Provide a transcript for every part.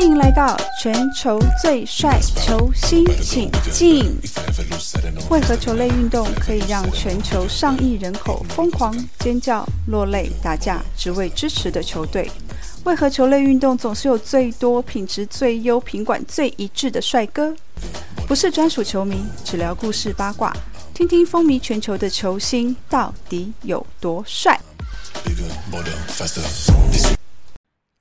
欢迎来到全球最帅球星，请进。为何球类运动可以让全球上亿人口疯狂尖叫、落泪、打架，只为支持的球队？为何球类运动总是有最多、品质最优、品管最一致的帅哥？不是专属球迷，只聊故事八卦，听听风靡全球的球星到底有多帅。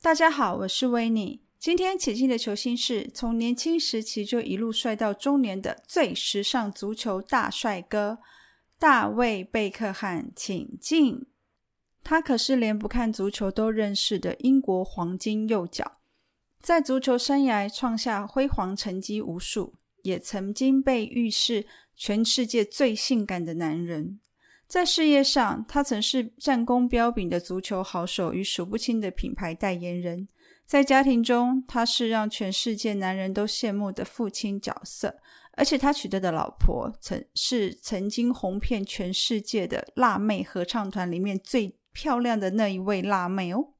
大家好，我是维尼。今天请进的球星是从年轻时期就一路帅到中年的最时尚足球大帅哥大卫贝克汉，请进。他可是连不看足球都认识的英国黄金右脚，在足球生涯创下辉煌成绩无数，也曾经被誉是全世界最性感的男人。在事业上，他曾是战功彪炳的足球好手与数不清的品牌代言人。在家庭中，他是让全世界男人都羡慕的父亲角色，而且他娶得的老婆曾是曾经红遍全世界的辣妹合唱团里面最漂亮的那一位辣妹哦。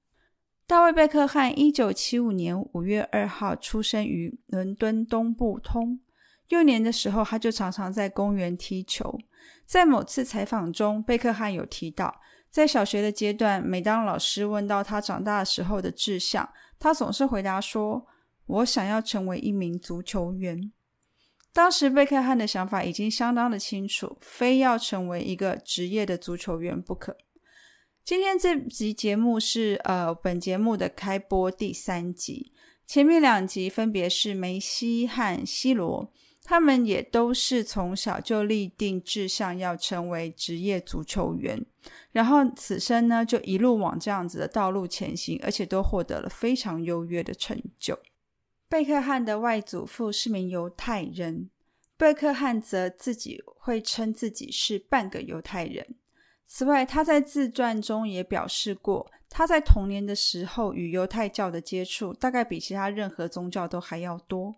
大卫·贝克汉一九七五年五月二号出生于伦敦东部通。幼年的时候，他就常常在公园踢球。在某次采访中，贝克汉有提到，在小学的阶段，每当老师问到他长大的时候的志向，他总是回答说：“我想要成为一名足球员。”当时贝克汉的想法已经相当的清楚，非要成为一个职业的足球员不可。今天这集节目是呃本节目的开播第三集，前面两集分别是梅西和 C 罗，他们也都是从小就立定志向要成为职业足球员。然后此生呢，就一路往这样子的道路前行，而且都获得了非常优越的成就。贝克汉的外祖父是名犹太人，贝克汉则自己会称自己是半个犹太人。此外，他在自传中也表示过，他在童年的时候与犹太教的接触，大概比其他任何宗教都还要多。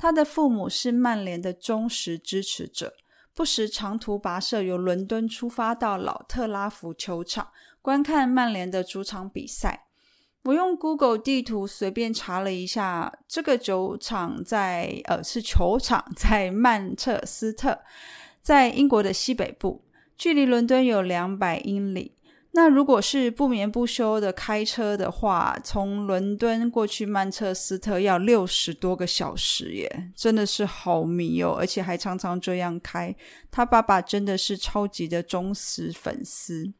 他的父母是曼联的忠实支持者。不时长途跋涉，由伦敦出发到老特拉福球场观看曼联的主场比赛。我用 Google 地图随便查了一下，这个球场在呃是球场在曼彻斯特，在英国的西北部，距离伦敦有两百英里。那如果是不眠不休的开车的话，从伦敦过去曼彻斯特要六十多个小时耶，真的是好迷哦！而且还常常这样开。他爸爸真的是超级的忠实粉丝，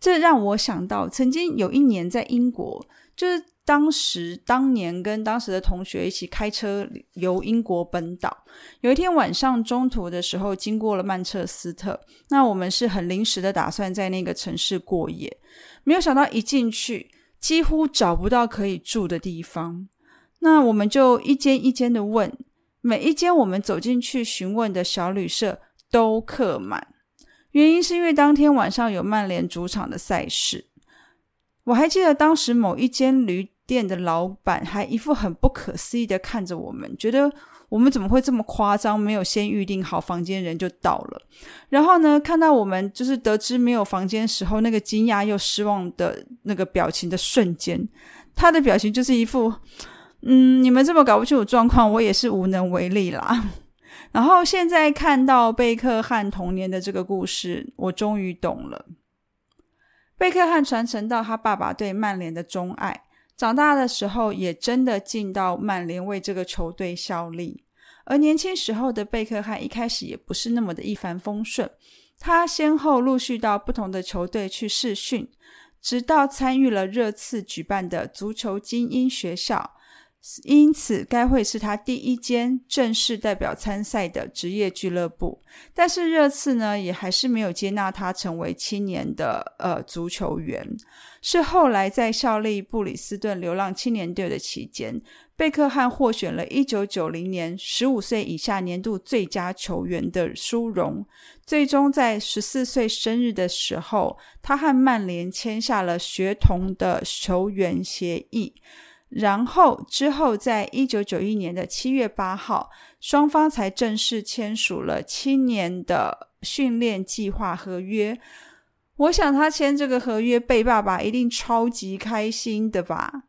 这让我想到曾经有一年在英国，就是。当时当年跟当时的同学一起开车游英国本岛，有一天晚上中途的时候经过了曼彻斯特，那我们是很临时的打算在那个城市过夜，没有想到一进去几乎找不到可以住的地方，那我们就一间一间的问，每一间我们走进去询问的小旅社都客满，原因是因为当天晚上有曼联主场的赛事，我还记得当时某一间旅。店的老板还一副很不可思议的看着我们，觉得我们怎么会这么夸张？没有先预定好房间，人就到了。然后呢，看到我们就是得知没有房间时候那个惊讶又失望的那个表情的瞬间，他的表情就是一副嗯，你们这么搞不清楚状况，我也是无能为力啦。然后现在看到贝克汉童年的这个故事，我终于懂了。贝克汉传承到他爸爸对曼联的钟爱。长大的时候，也真的进到曼联为这个球队效力。而年轻时候的贝克汉一开始也不是那么的一帆风顺，他先后陆续到不同的球队去试训，直到参与了热刺举办的足球精英学校。因此，该会是他第一间正式代表参赛的职业俱乐部。但是，热刺呢，也还是没有接纳他成为青年的呃足球员。是后来在效力布里斯顿流浪青年队的期间，贝克汉获选了一九九零年十五岁以下年度最佳球员的殊荣。最终在十四岁生日的时候，他和曼联签下了学童的球员协议。然后之后，在一九九一年的七月八号，双方才正式签署了七年的训练计划合约。我想他签这个合约，贝爸爸一定超级开心的吧。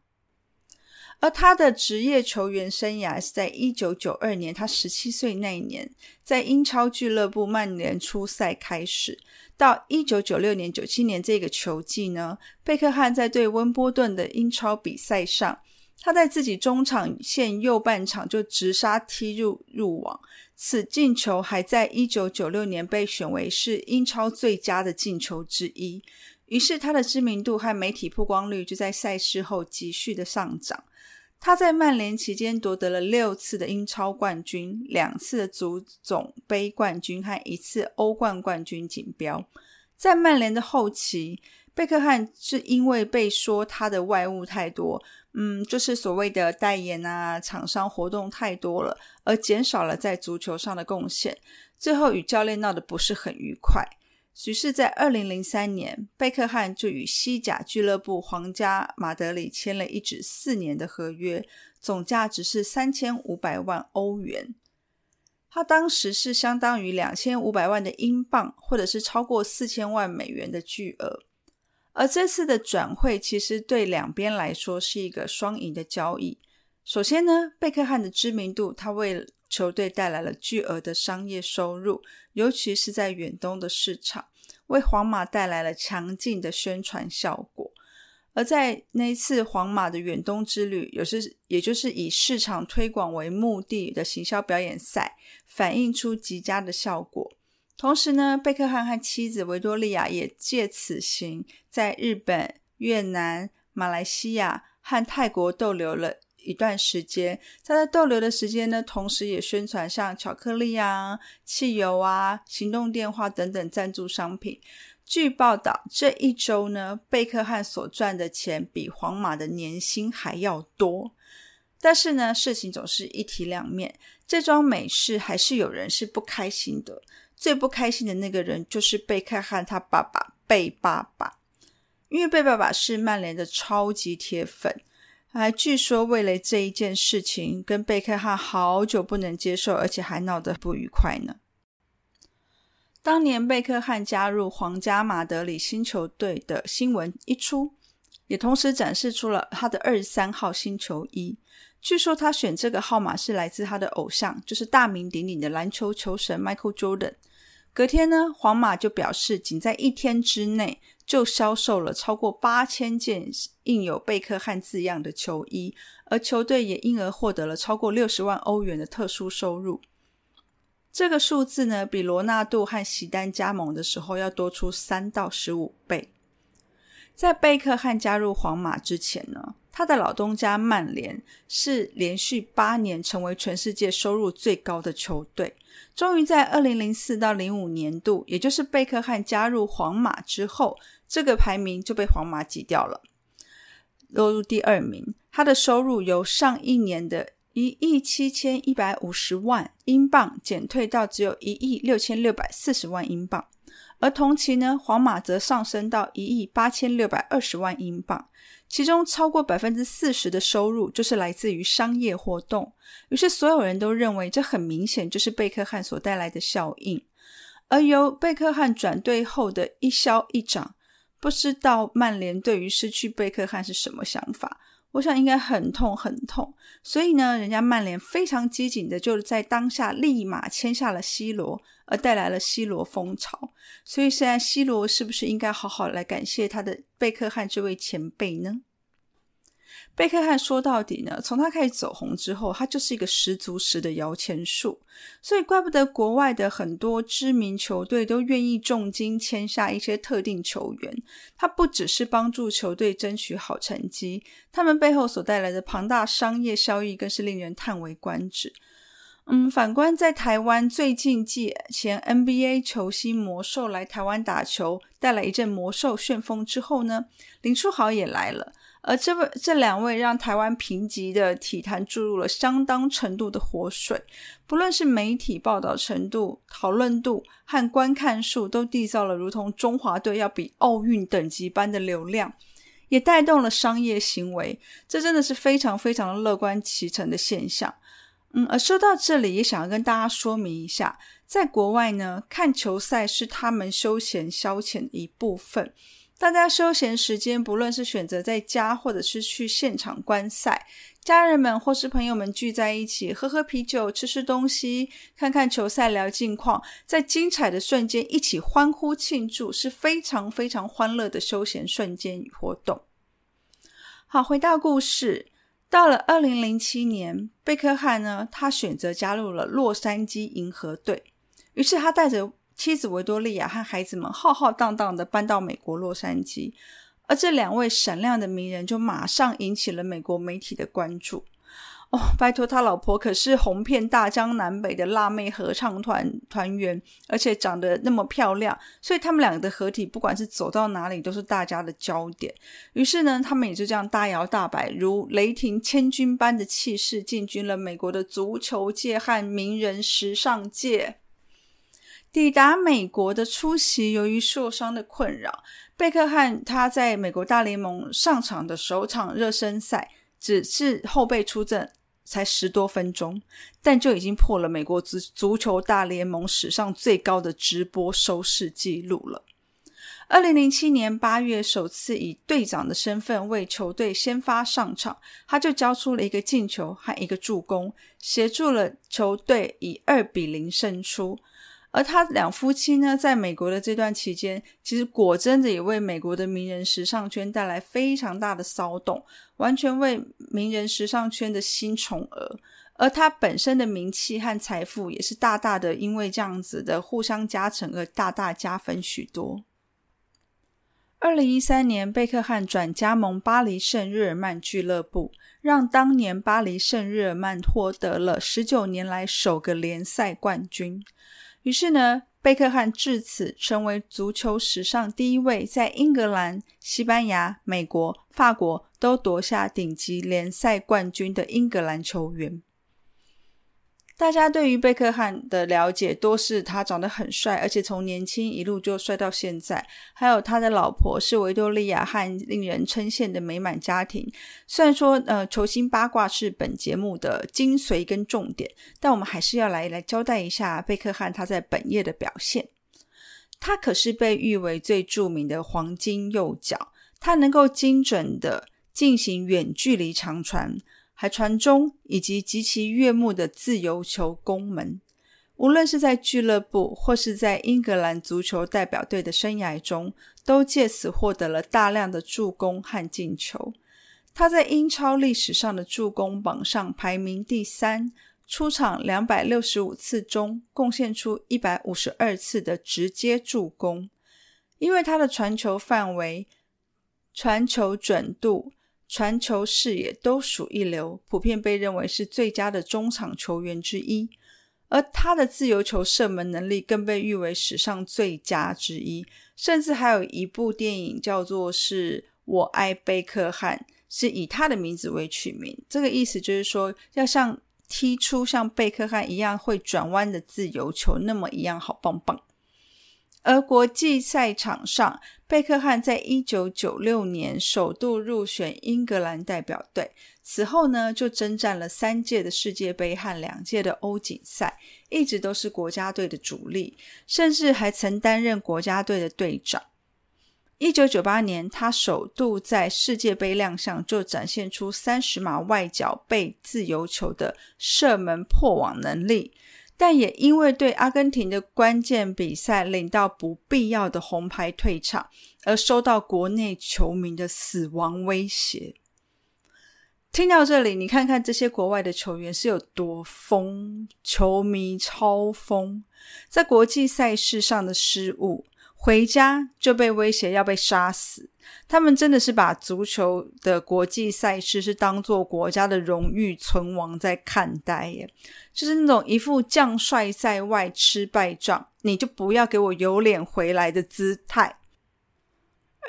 而他的职业球员生涯是在一九九二年，他十七岁那一年，在英超俱乐部曼联出赛开始。到一九九六年、九七年这个球季呢，贝克汉在对温波顿的英超比赛上，他在自己中场线右半场就直杀踢入入网，此进球还在一九九六年被选为是英超最佳的进球之一。于是他的知名度和媒体曝光率就在赛事后急剧的上涨。他在曼联期间夺得了六次的英超冠军、两次的足总杯冠军和一次欧冠冠军锦标。在曼联的后期，贝克汉是因为被说他的外物太多，嗯，就是所谓的代言啊、厂商活动太多了，而减少了在足球上的贡献，最后与教练闹得不是很愉快。于是，在二零零三年，贝克汉就与西甲俱乐部皇家马德里签了一纸四年的合约，总价值是三千五百万欧元。他当时是相当于两千五百万的英镑，或者是超过四千万美元的巨额。而这次的转会其实对两边来说是一个双赢的交易。首先呢，贝克汉的知名度，他为球队带来了巨额的商业收入，尤其是在远东的市场，为皇马带来了强劲的宣传效果。而在那一次皇马的远东之旅，也是也就是以市场推广为目的的行销表演赛，反映出极佳的效果。同时呢，贝克汉和妻子维多利亚也借此行在日本、越南、马来西亚和泰国逗留了。一段时间，在他逗留的时间呢，同时也宣传像巧克力啊、汽油啊、行动电话等等赞助商品。据报道，这一周呢，贝克汉所赚的钱比皇马的年薪还要多。但是呢，事情总是一体两面，这桩美事还是有人是不开心的。最不开心的那个人就是贝克汉他爸爸贝爸爸，因为贝爸爸是曼联的超级铁粉。还据说为了这一件事情，跟贝克汉好久不能接受，而且还闹得不愉快呢。当年贝克汉加入皇家马德里新球队的新闻一出，也同时展示出了他的二十三号新球衣。据说他选这个号码是来自他的偶像，就是大名鼎鼎的篮球球神 Michael Jordan。隔天呢，皇马就表示，仅在一天之内。就销售了超过八千件印有贝克汉字样的球衣，而球队也因而获得了超过六十万欧元的特殊收入。这个数字呢，比罗纳度和席丹加盟的时候要多出三到十五倍。在贝克汉加入皇马之前呢，他的老东家曼联是连续八年成为全世界收入最高的球队。终于在二零零四到零五年度，也就是贝克汉加入皇马之后。这个排名就被皇马挤掉了，落入第二名。他的收入由上一年的一亿七千一百五十万英镑减退到只有一亿六千六百四十万英镑，而同期呢，皇马则上升到一亿八千六百二十万英镑，其中超过百分之四十的收入就是来自于商业活动。于是所有人都认为，这很明显就是贝克汉所带来的效应。而由贝克汉转队后的一消一涨。不知道曼联对于失去贝克汉是什么想法？我想应该很痛很痛。所以呢，人家曼联非常机警的，就是在当下立马签下了 C 罗，而带来了 C 罗风潮。所以现在 C 罗是不是应该好好来感谢他的贝克汉这位前辈呢？贝克汉说到底呢，从他开始走红之后，他就是一个十足十的摇钱树，所以怪不得国外的很多知名球队都愿意重金签下一些特定球员。他不只是帮助球队争取好成绩，他们背后所带来的庞大商业效益更是令人叹为观止。嗯，反观在台湾，最近继前 NBA 球星魔兽来台湾打球，带来一阵魔兽旋风之后呢，林书豪也来了。而这位这两位让台湾评级的体坛注入了相当程度的活水，不论是媒体报道程度、讨论度和观看数，都缔造了如同中华队要比奥运等级般的流量，也带动了商业行为。这真的是非常非常乐观其成的现象。嗯，而说到这里，也想要跟大家说明一下，在国外呢，看球赛是他们休闲消遣的一部分。大家休闲时间，不论是选择在家，或者是去现场观赛，家人们或是朋友们聚在一起，喝喝啤酒，吃吃东西，看看球赛，聊近况，在精彩的瞬间一起欢呼庆祝，是非常非常欢乐的休闲瞬间与活动。好，回到故事，到了二零零七年，贝克汉呢，他选择加入了洛杉矶银河队，于是他带着。妻子维多利亚和孩子们浩浩荡荡的搬到美国洛杉矶，而这两位闪亮的名人就马上引起了美国媒体的关注。哦，拜托，他老婆可是红遍大江南北的辣妹合唱团团员，而且长得那么漂亮，所以他们两个的合体，不管是走到哪里都是大家的焦点。于是呢，他们也就这样大摇大摆，如雷霆千钧般的气势，进军了美国的足球界和名人时尚界。抵达美国的初期，由于受伤的困扰，贝克汉他在美国大联盟上场的首场热身赛只是后备出阵，才十多分钟，但就已经破了美国足足球大联盟史上最高的直播收视记录了。二零零七年八月，首次以队长的身份为球队先发上场，他就交出了一个进球和一个助攻，协助了球队以二比零胜出。而他两夫妻呢，在美国的这段期间，其实果真的也为美国的名人时尚圈带来非常大的骚动，完全为名人时尚圈的新宠儿。而他本身的名气和财富，也是大大的因为这样子的互相加成而大大加分许多。二零一三年，贝克汉转加盟巴黎圣日耳曼俱乐部，让当年巴黎圣日耳曼获得了十九年来首个联赛冠军。于是呢，贝克汉至此成为足球史上第一位在英格兰、西班牙、美国、法国都夺下顶级联赛冠军的英格兰球员。大家对于贝克汉的了解多是他长得很帅，而且从年轻一路就帅到现在。还有他的老婆是维多利亚和令人称羡的美满家庭。虽然说，呃，球星八卦是本节目的精髓跟重点，但我们还是要来来交代一下贝克汉他在本页的表现。他可是被誉为最著名的黄金右脚，他能够精准的进行远距离长传。还传中以及极其悦目的自由球攻门，无论是在俱乐部或是在英格兰足球代表队的生涯中，都借此获得了大量的助攻和进球。他在英超历史上的助攻榜上排名第三，出场两百六十五次中，贡献出一百五十二次的直接助攻。因为他的传球范围、传球准度。传球视野都属一流，普遍被认为是最佳的中场球员之一。而他的自由球射门能力更被誉为史上最佳之一，甚至还有一部电影叫做《是我爱贝克汉》，是以他的名字为取名。这个意思就是说，要像踢出像贝克汉一样会转弯的自由球那么一样好棒棒。而国际赛场上，贝克汉在一九九六年首度入选英格兰代表队，此后呢就征战了三届的世界杯和两届的欧锦赛，一直都是国家队的主力，甚至还曾担任国家队的队长。一九九八年，他首度在世界杯亮相，就展现出三十码外脚背自由球的射门破网能力。但也因为对阿根廷的关键比赛领到不必要的红牌退场，而收到国内球迷的死亡威胁。听到这里，你看看这些国外的球员是有多疯，球迷超疯，在国际赛事上的失误。回家就被威胁要被杀死，他们真的是把足球的国际赛事是当做国家的荣誉存亡在看待耶，就是那种一副将帅在外吃败仗，你就不要给我有脸回来的姿态。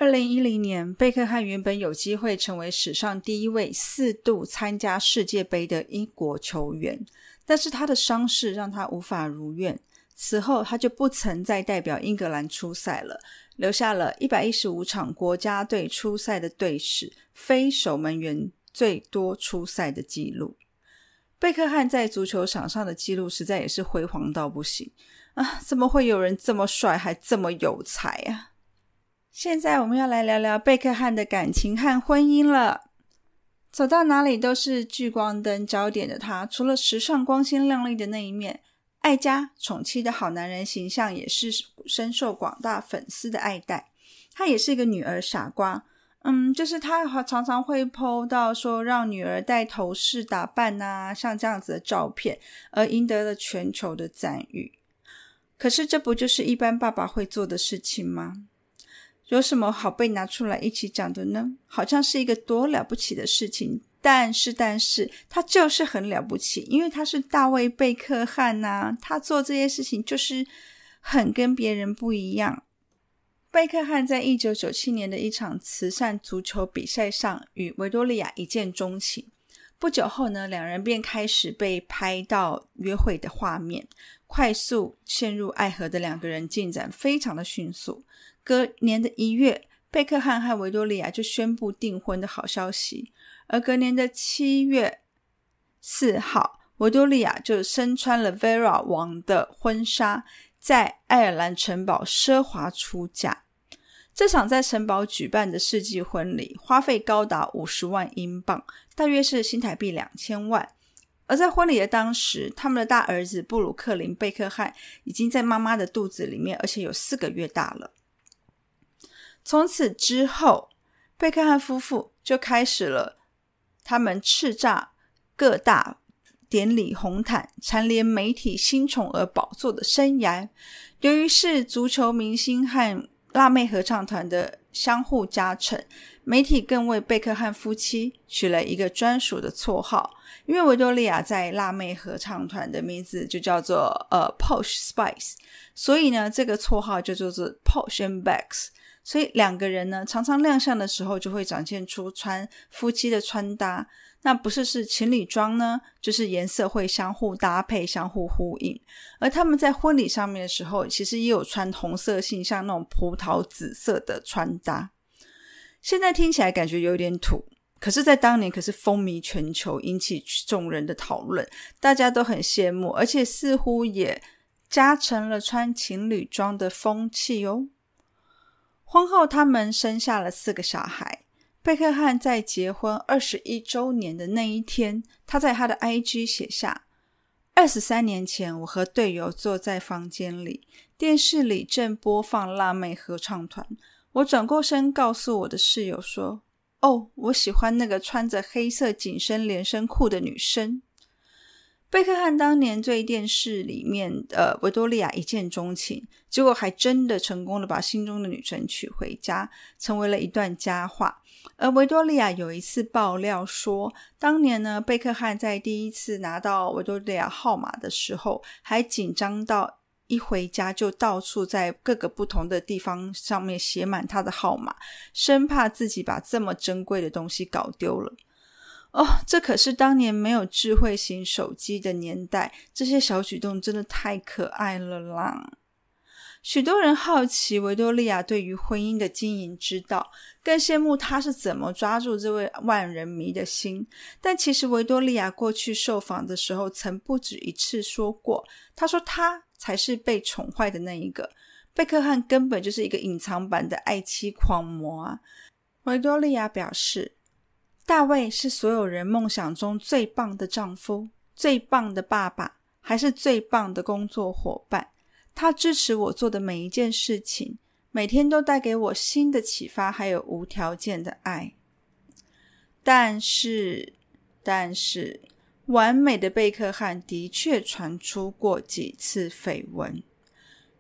二零一零年，贝克汉原本有机会成为史上第一位四度参加世界杯的英国球员，但是他的伤势让他无法如愿。此后，他就不曾再代表英格兰出赛了，留下了一百一十五场国家队出赛的队史，非守门员最多出赛的记录。贝克汉在足球场上的记录实在也是辉煌到不行啊！怎么会有人这么帅还这么有才啊？现在我们要来聊聊贝克汉的感情和婚姻了。走到哪里都是聚光灯焦点的他，除了时尚光鲜亮丽的那一面，爱家宠妻的好男人形象也是深受广大粉丝的爱戴。他也是一个女儿傻瓜，嗯，就是他常常会 PO 到说让女儿戴头饰打扮啊，像这样子的照片，而赢得了全球的赞誉。可是这不就是一般爸爸会做的事情吗？有什么好被拿出来一起讲的呢？好像是一个多了不起的事情，但是，但是他就是很了不起，因为他是大卫贝克汉呐，他做这些事情就是很跟别人不一样。贝克汉在一九九七年的一场慈善足球比赛上与维多利亚一见钟情，不久后呢，两人便开始被拍到约会的画面，快速陷入爱河的两个人进展非常的迅速。隔年的一月，贝克汉和维多利亚就宣布订婚的好消息。而隔年的七月四号，维多利亚就身穿了 Vera 王的婚纱，在爱尔兰城堡奢华出嫁。这场在城堡举办的世纪婚礼，花费高达五十万英镑，大约是新台币两千万。而在婚礼的当时，他们的大儿子布鲁克林·贝克汉已经在妈妈的肚子里面，而且有四个月大了。从此之后，贝克汉夫妇就开始了他们叱咤各大典礼红毯、蝉联媒体新宠儿宝座的生涯。由于是足球明星和辣妹合唱团的相互加成，媒体更为贝克汉夫妻取了一个专属的绰号。因为维多利亚在辣妹合唱团的名字就叫做呃 Posh Spice，所以呢，这个绰号就叫做 Posh and Becks。所以两个人呢，常常亮相的时候就会展现出穿夫妻的穿搭，那不是是情侣装呢，就是颜色会相互搭配、相互呼应。而他们在婚礼上面的时候，其实也有穿红色系，像那种葡萄紫色的穿搭。现在听起来感觉有点土，可是，在当年可是风靡全球，引起众人的讨论，大家都很羡慕，而且似乎也加成了穿情侣装的风气哦。婚后，他们生下了四个小孩。贝克汉在结婚二十一周年的那一天，他在他的 IG 写下：“二十三年前，我和队友坐在房间里，电视里正播放辣妹合唱团。我转过身，告诉我的室友说：‘哦，我喜欢那个穿着黑色紧身连身裤的女生。’”贝克汉当年对电视里面的维多利亚一见钟情，结果还真的成功的把心中的女神娶回家，成为了一段佳话。而维多利亚有一次爆料说，当年呢，贝克汉在第一次拿到维多利亚号码的时候，还紧张到一回家就到处在各个不同的地方上面写满他的号码，生怕自己把这么珍贵的东西搞丢了。哦，这可是当年没有智慧型手机的年代，这些小举动真的太可爱了啦！许多人好奇维多利亚对于婚姻的经营之道，更羡慕她是怎么抓住这位万人迷的心。但其实维多利亚过去受访的时候，曾不止一次说过，她说她才是被宠坏的那一个，贝克汉根本就是一个隐藏版的爱妻狂魔啊！维多利亚表示。大卫是所有人梦想中最棒的丈夫、最棒的爸爸，还是最棒的工作伙伴。他支持我做的每一件事情，每天都带给我新的启发，还有无条件的爱。但是，但是，完美的贝克汉的确传出过几次绯闻。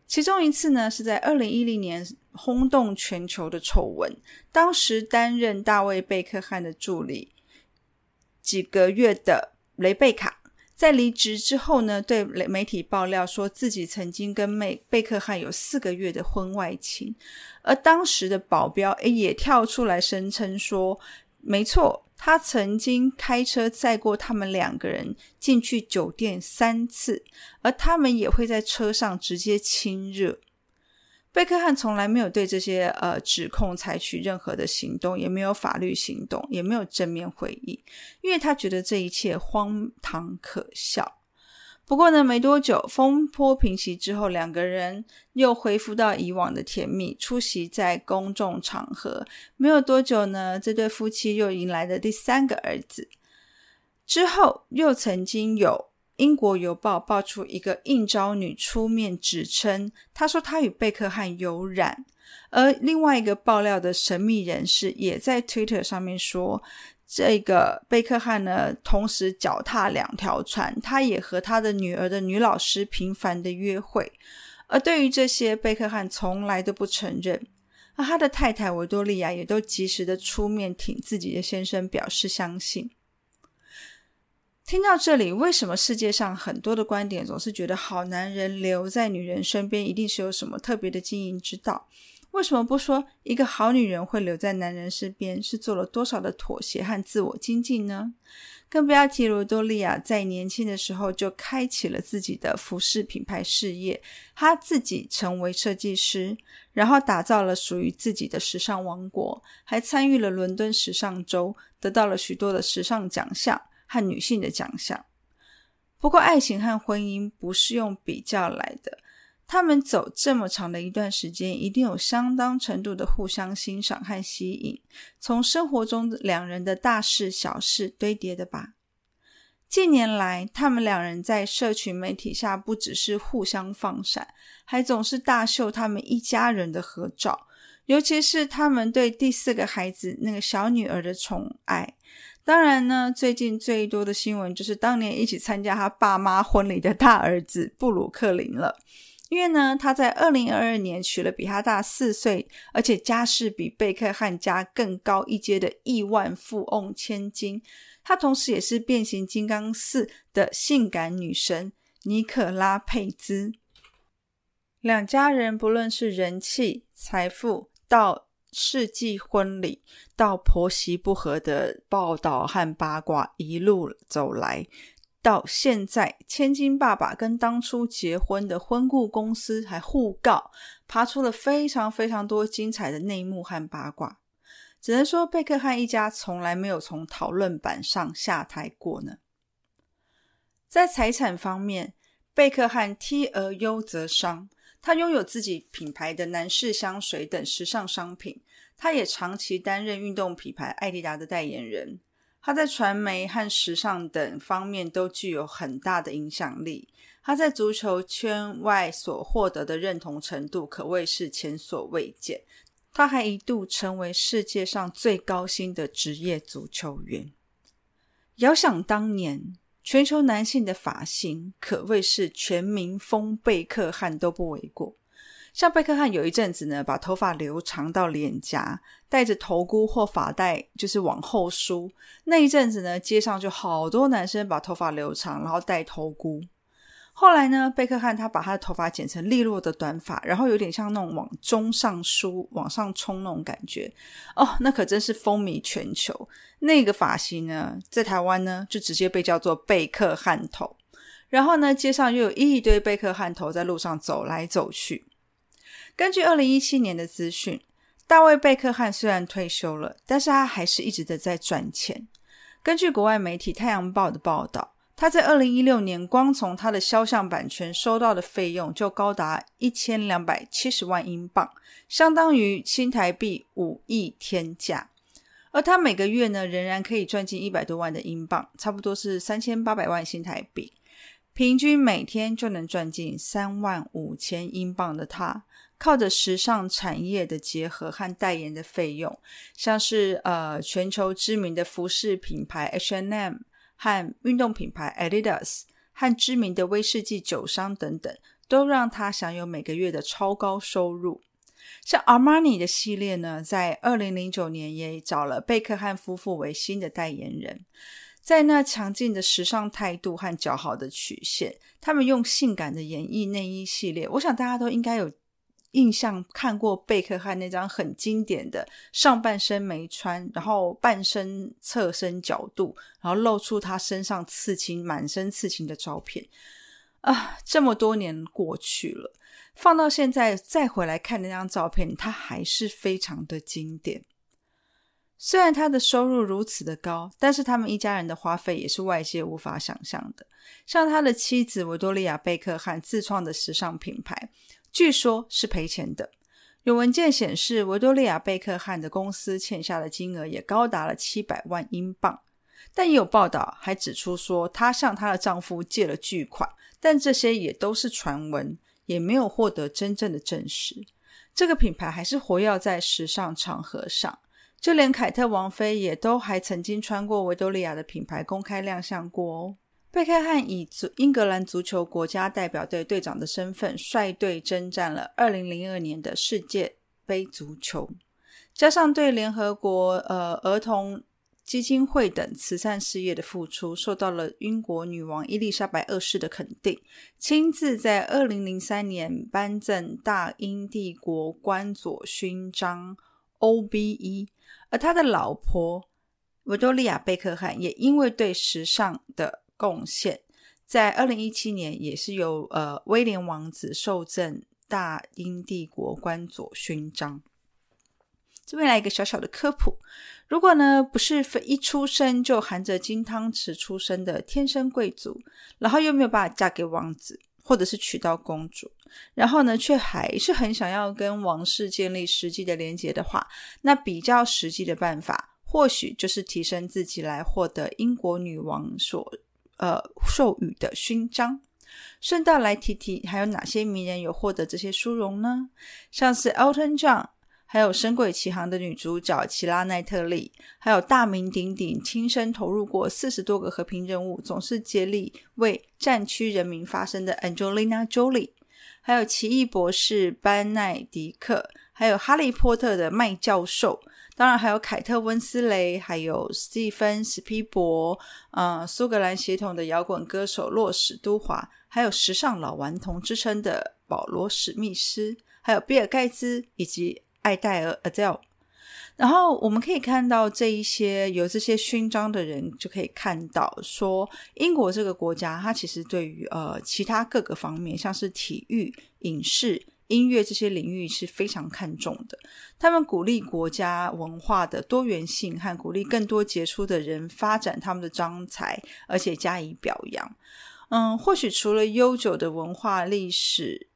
其中一次呢，是在二零一零年轰动全球的丑闻。当时担任大卫贝克汉的助理几个月的雷贝卡，在离职之后呢，对媒体爆料说自己曾经跟妹贝克汉有四个月的婚外情，而当时的保镖诶也跳出来声称说，没错。他曾经开车载过他们两个人进去酒店三次，而他们也会在车上直接亲热。贝克汉从来没有对这些呃指控采取任何的行动，也没有法律行动，也没有正面回应，因为他觉得这一切荒唐可笑。不过呢，没多久风波平息之后，两个人又恢复到以往的甜蜜，出席在公众场合。没有多久呢，这对夫妻又迎来了第三个儿子。之后又曾经有英国邮报爆出一个应招女出面指称，她说她与贝克汉有染。而另外一个爆料的神秘人士也在 Twitter 上面说。这个贝克汉呢，同时脚踏两条船，他也和他的女儿的女老师频繁的约会。而对于这些，贝克汉从来都不承认。而他的太太维多利亚也都及时的出面挺自己的先生，表示相信。听到这里，为什么世界上很多的观点总是觉得好男人留在女人身边，一定是有什么特别的经营之道？为什么不说一个好女人会留在男人身边是做了多少的妥协和自我精进呢？更不要提罗多利亚在年轻的时候就开启了自己的服饰品牌事业，她自己成为设计师，然后打造了属于自己的时尚王国，还参与了伦敦时尚周，得到了许多的时尚奖项和女性的奖项。不过，爱情和婚姻不是用比较来的。他们走这么长的一段时间，一定有相当程度的互相欣赏和吸引，从生活中两人的大事小事堆叠的吧。近年来，他们两人在社群媒体下不只是互相放闪，还总是大秀他们一家人的合照，尤其是他们对第四个孩子那个小女儿的宠爱。当然呢，最近最多的新闻就是当年一起参加他爸妈婚礼的大儿子布鲁克林了。因为呢，他在二零二二年娶了比他大四岁，而且家世比贝克汉家更高一阶的亿万富翁千金。他同时也是变形金刚四的性感女神尼可拉佩兹。两家人不论是人气、财富，到世纪婚礼，到婆媳不和的报道和八卦，一路走来。到现在，千金爸爸跟当初结婚的婚顾公司还互告，爬出了非常非常多精彩的内幕和八卦。只能说，贝克汉一家从来没有从讨论板上下台过呢。在财产方面，贝克汉 T 而优则商，他拥有自己品牌的男士香水等时尚商品，他也长期担任运动品牌艾迪达的代言人。他在传媒和时尚等方面都具有很大的影响力。他在足球圈外所获得的认同程度可谓是前所未见。他还一度成为世界上最高薪的职业足球员。遥想当年，全球男性的发型可谓是全民风贝克汉都不为过。像贝克汉有一阵子呢，把头发留长到脸颊，戴着头箍或发带，就是往后梳。那一阵子呢，街上就好多男生把头发留长，然后戴头箍。后来呢，贝克汉他把他的头发剪成利落的短发，然后有点像那种往中上梳、往上冲那种感觉。哦，那可真是风靡全球。那个发型呢，在台湾呢，就直接被叫做贝克汉头。然后呢，街上又有一堆贝克汉头在路上走来走去。根据二零一七年的资讯，大卫贝克汉虽然退休了，但是他还是一直的在赚钱。根据国外媒体《太阳报》的报道，他在二零一六年光从他的肖像版权收到的费用就高达一千两百七十万英镑，相当于新台币五亿天价。而他每个月呢，仍然可以赚进一百多万的英镑，差不多是三千八百万新台币，平均每天就能赚进三万五千英镑的他。靠着时尚产业的结合和代言的费用，像是呃全球知名的服饰品牌 H&M 和运动品牌 Adidas 和知名的威士忌酒商等等，都让他享有每个月的超高收入。像 Armani 的系列呢，在二零零九年也找了贝克汉夫妇为新的代言人，在那强劲的时尚态度和姣好的曲线，他们用性感的演绎内衣系列，我想大家都应该有。印象看过贝克汉那张很经典的上半身没穿，然后半身侧身角度，然后露出他身上刺青、满身刺青的照片啊！这么多年过去了，放到现在再回来看那张照片，他还是非常的经典。虽然他的收入如此的高，但是他们一家人的花费也是外界无法想象的。像他的妻子维多利亚·贝克汉自创的时尚品牌，据说是赔钱的。有文件显示，维多利亚·贝克汉的公司欠下的金额也高达了七百万英镑。但也有报道还指出说，她向她的丈夫借了巨款，但这些也都是传闻，也没有获得真正的证实。这个品牌还是活跃在时尚场合上。就连凯特王妃也都还曾经穿过维多利亚的品牌公开亮相过哦。贝克汉以足英格兰足球国家代表队队长的身份率队征战了2002年的世界杯足球，加上对联合国呃儿童基金会等慈善事业的付出，受到了英国女王伊丽莎白二世的肯定，亲自在2003年颁赠大英帝国官佐勋章 （OBE）。而他的老婆维多利亚·贝克汉也因为对时尚的贡献，在二零一七年也是由呃威廉王子受赠大英帝国官佐勋章。这边来一个小小的科普：如果呢不是一出生就含着金汤匙出生的天生贵族，然后又没有办法嫁给王子，或者是娶到公主，然后呢，却还是很想要跟王室建立实际的连结的话，那比较实际的办法，或许就是提升自己来获得英国女王所呃授予的勋章。顺道来提提，还有哪些名人有获得这些殊荣呢？像是 Elton John。还有《神鬼奇航》的女主角奇拉奈特利，还有大名鼎鼎、亲身投入过四十多个和平任务、总是竭力为战区人民发声的 Angelina Jolie，还有奇异博士班奈迪克，还有哈利波特的麦教授，当然还有凯特温斯雷，还有史蒂芬史皮伯，呃，苏格兰血统的摇滚歌手洛史都华，还有时尚老顽童之称的保罗史密斯，还有比尔盖茨以及。艾黛尔 adel 然后我们可以看到这一些有这些勋章的人，就可以看到说，英国这个国家，它其实对于呃其他各个方面，像是体育、影视、音乐这些领域是非常看重的。他们鼓励国家文化的多元性，和鼓励更多杰出的人发展他们的章才，而且加以表扬。嗯，或许除了悠久的文化历史。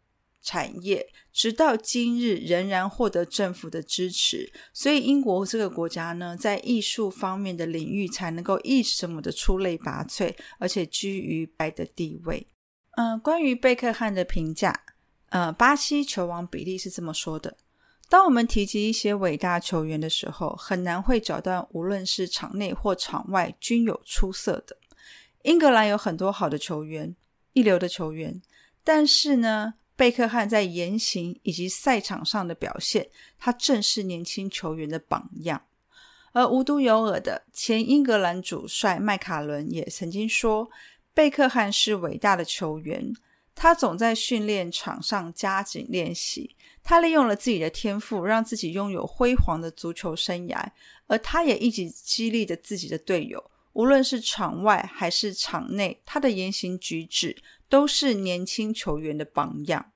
产业直到今日仍然获得政府的支持，所以英国这个国家呢，在艺术方面的领域才能够一直这么的出类拔萃，而且居于白的地位。嗯，关于贝克汉的评价，呃，巴西球王比利是这么说的：当我们提及一些伟大球员的时候，很难会找到无论是场内或场外均有出色的。英格兰有很多好的球员，一流的球员，但是呢？贝克汉在言行以及赛场上的表现，他正是年轻球员的榜样。而无独有偶的，前英格兰主帅麦卡伦也曾经说，贝克汉是伟大的球员。他总在训练场上加紧练习，他利用了自己的天赋，让自己拥有辉煌的足球生涯。而他也一直激励着自己的队友，无论是场外还是场内，他的言行举止。都是年轻球员的榜样，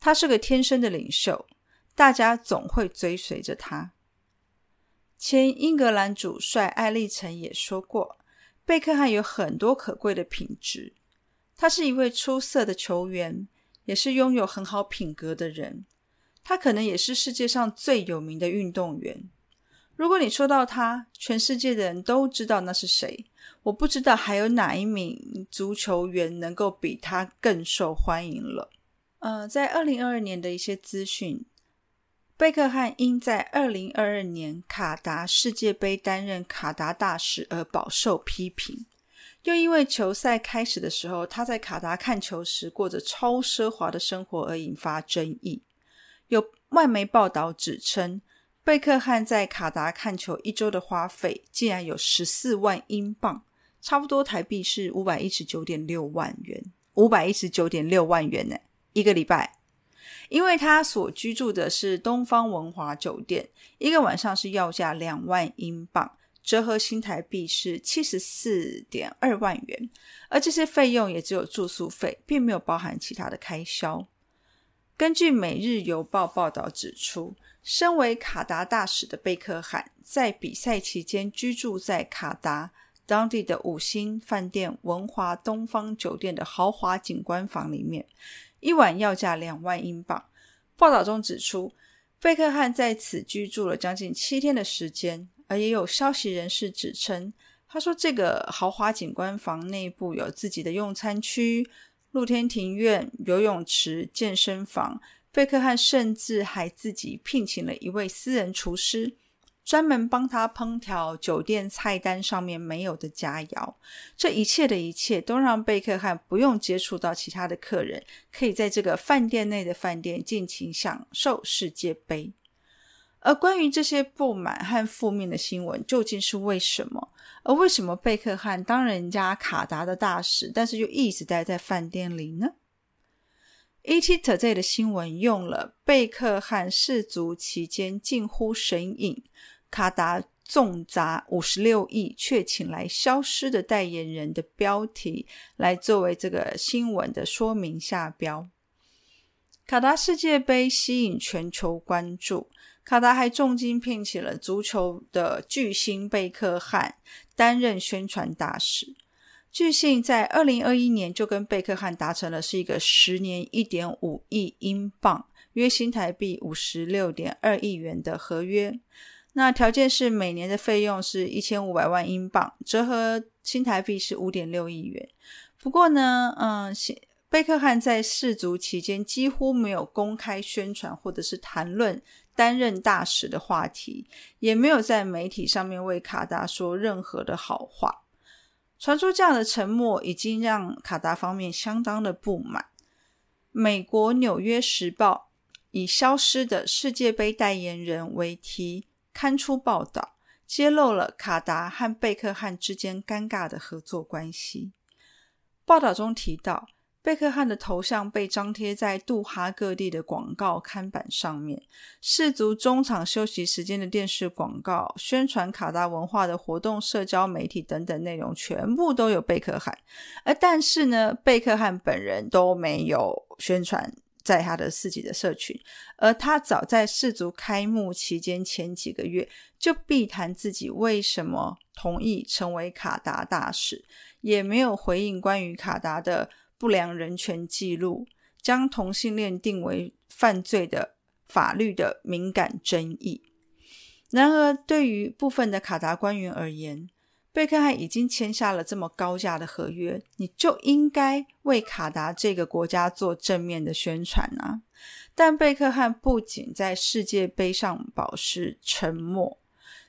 他是个天生的领袖，大家总会追随着他。前英格兰主帅艾利臣也说过，贝克汉有很多可贵的品质，他是一位出色的球员，也是拥有很好品格的人。他可能也是世界上最有名的运动员。如果你说到他，全世界的人都知道那是谁。我不知道还有哪一名足球员能够比他更受欢迎了。呃，在二零二二年的一些资讯，贝克汉因在二零二二年卡达世界杯担任卡达大使而饱受批评，又因为球赛开始的时候他在卡达看球时过着超奢华的生活而引发争议。有外媒报道指称。贝克汉在卡达看球一周的花费竟然有十四万英镑，差不多台币是五百一十九点六万元。五百一十九点六万元呢，一个礼拜。因为他所居住的是东方文华酒店，一个晚上是要价两万英镑，折合新台币是七十四点二万元。而这些费用也只有住宿费，并没有包含其他的开销。根据《每日邮报》报道指出。身为卡达大使的贝克汉，在比赛期间居住在卡达当地的五星饭店文华东方酒店的豪华景观房里面，一晚要价两万英镑。报道中指出，贝克汉在此居住了将近七天的时间，而也有消息人士指称。他说：“这个豪华景观房内部有自己的用餐区、露天庭院、游泳池、健身房。贝克汉甚至还自己聘请了一位私人厨师，专门帮他烹调酒店菜单上面没有的佳肴。这一切的一切都让贝克汉不用接触到其他的客人，可以在这个饭店内的饭店尽情享受世界杯。而关于这些不满和负面的新闻，究竟是为什么？”而为什么贝克汉当人家卡达的大使，但是又一直待在饭店里呢？ET Today 的新闻用了贝克汉世足期间近乎神隐，卡达重砸五十六亿却请来消失的代言人的标题来作为这个新闻的说明下标。卡达世界杯吸引全球关注。卡达还重金聘请了足球的巨星贝克汉担任宣传大使。巨星在二零二一年就跟贝克汉达成了是一个十年一点五亿英镑（约新台币五十六点二亿元）的合约。那条件是每年的费用是一千五百万英镑，折合新台币是五点六亿元。不过呢，嗯，贝克汉在世足期间几乎没有公开宣传或者是谈论。担任大使的话题，也没有在媒体上面为卡达说任何的好话。传出这样的沉默，已经让卡达方面相当的不满。美国《纽约时报》以“消失的世界杯代言人”为题刊出报道，揭露了卡达和贝克汉之间尴尬的合作关系。报道中提到。贝克汉的头像被张贴在杜哈各地的广告看板上面，世足中场休息时间的电视广告、宣传卡达文化的活动、社交媒体等等内容，全部都有贝克汉。而但是呢，贝克汉本人都没有宣传在他的自己的社群，而他早在世足开幕期间前几个月就避谈自己为什么同意成为卡达大使，也没有回应关于卡达的。不良人权记录将同性恋定为犯罪的法律的敏感争议。然而，对于部分的卡达官员而言，贝克汉已经签下了这么高价的合约，你就应该为卡达这个国家做正面的宣传啊！但贝克汉不仅在世界杯上保持沉默，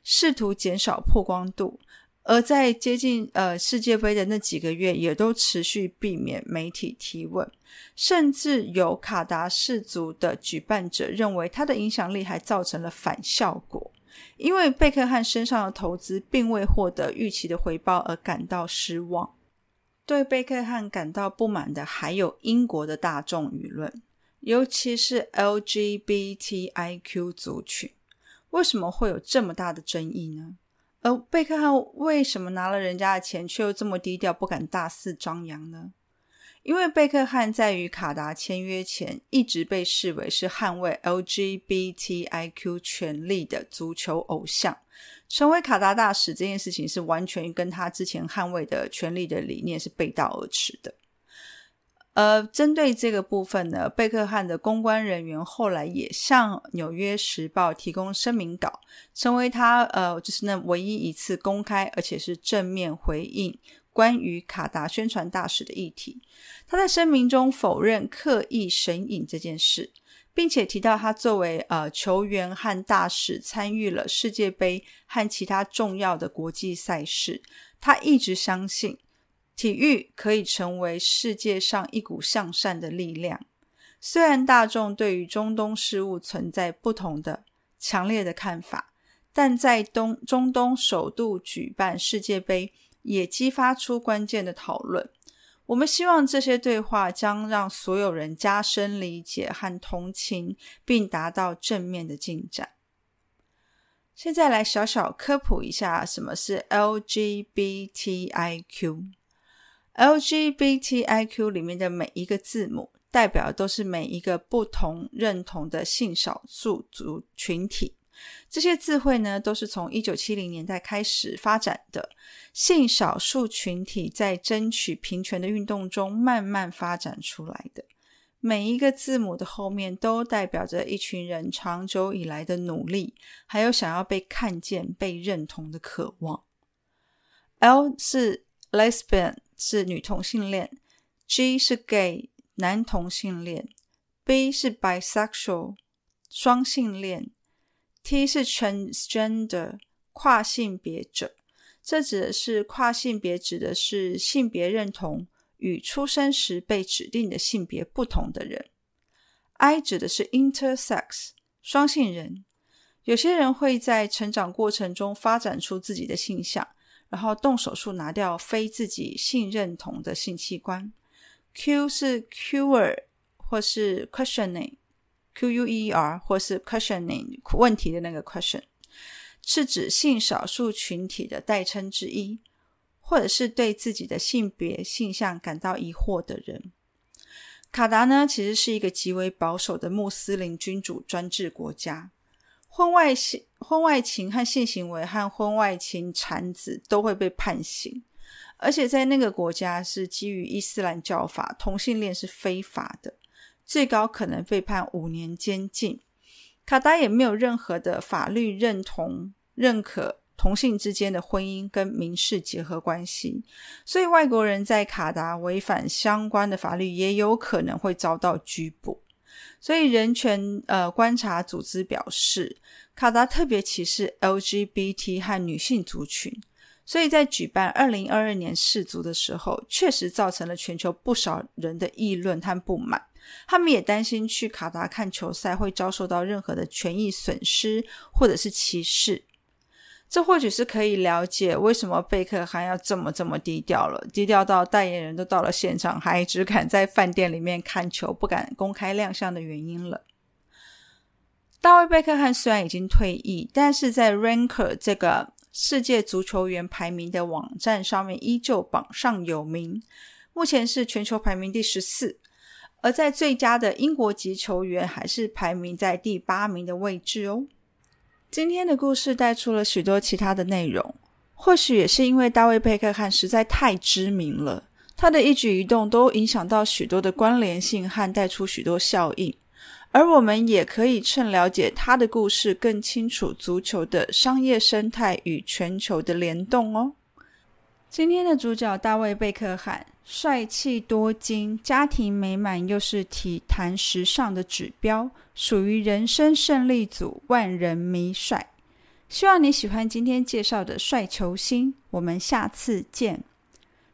试图减少曝光度。而在接近呃世界杯的那几个月，也都持续避免媒体提问，甚至有卡达世足的举办者认为他的影响力还造成了反效果，因为贝克汉身上的投资并未获得预期的回报而感到失望。对贝克汉感到不满的还有英国的大众舆论，尤其是 LGBTIQ 族群，为什么会有这么大的争议呢？而贝克汉为什么拿了人家的钱，却又这么低调，不敢大肆张扬呢？因为贝克汉在与卡达签约前，一直被视为是捍卫 LGBTIQ 权利的足球偶像。成为卡达大使这件事情，是完全跟他之前捍卫的权利的理念是背道而驰的。呃，针对这个部分呢，贝克汉的公关人员后来也向《纽约时报》提供声明稿，成为他呃，就是那唯一一次公开而且是正面回应关于卡达宣传大使的议题。他在声明中否认刻意神隐这件事，并且提到他作为呃球员和大使参与了世界杯和其他重要的国际赛事，他一直相信。体育可以成为世界上一股向善的力量。虽然大众对于中东事务存在不同的强烈的看法，但在东中东首度举办世界杯，也激发出关键的讨论。我们希望这些对话将让所有人加深理解和同情，并达到正面的进展。现在来小小科普一下，什么是 LGBTIQ。LGBTIQ 里面的每一个字母代表的都是每一个不同认同的性少数族群体。这些字汇呢，都是从一九七零年代开始发展的性少数群体在争取平权的运动中慢慢发展出来的。每一个字母的后面都代表着一群人长久以来的努力，还有想要被看见、被认同的渴望。L 是 lesbian，是女同性恋；G 是 gay，男同性恋；B 是 bisexual，双性恋。T 是 transgender 跨性别者，这指的是跨性别，指的是性别认同与出生时被指定的性别不同的人。I 指的是 intersex 双性人，有些人会在成长过程中发展出自己的性向，然后动手术拿掉非自己性认同的性器官。Q 是 cure 或是 questioning。Queer 或是 questioning 问题的那个 question，是指性少数群体的代称之一，或者是对自己的性别性向感到疑惑的人。卡达呢，其实是一个极为保守的穆斯林君主专制国家，婚外性、婚外情和性行为和婚外情产子都会被判刑，而且在那个国家是基于伊斯兰教法，同性恋是非法的。最高可能被判五年监禁。卡达也没有任何的法律认同认可同性之间的婚姻跟民事结合关系，所以外国人在卡达违反相关的法律，也有可能会遭到拘捕。所以人权呃观察组织表示，卡达特别歧视 LGBT 和女性族群，所以在举办二零二二年世足的时候，确实造成了全球不少人的议论和不满。他们也担心去卡达看球赛会遭受到任何的权益损失或者是歧视。这或许是可以了解为什么贝克汉要这么这么低调了，低调到代言人都到了现场还只敢在饭店里面看球，不敢公开亮相的原因了。大卫贝克汉虽然已经退役，但是在 Ranker 这个世界足球员排名的网站上面依旧榜上有名，目前是全球排名第十四。而在最佳的英国籍球员还是排名在第八名的位置哦。今天的故事带出了许多其他的内容，或许也是因为大卫贝克汉实在太知名了，他的一举一动都影响到许多的关联性和带出许多效应。而我们也可以趁了解他的故事，更清楚足球的商业生态与全球的联动哦。今天的主角大卫贝克汉。帅气多金，家庭美满，又是体坛时尚的指标，属于人生胜利组，万人迷帅。希望你喜欢今天介绍的帅球星，我们下次见。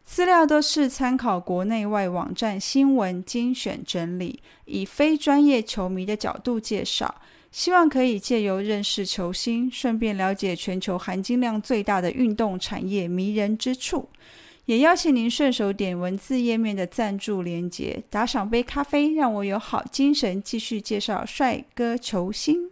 资料都是参考国内外网站新闻精选整理，以非专业球迷的角度介绍，希望可以借由认识球星，顺便了解全球含金量最大的运动产业迷人之处。也邀请您顺手点文字页面的赞助连接，打赏杯咖啡，让我有好精神继续介绍帅哥球星。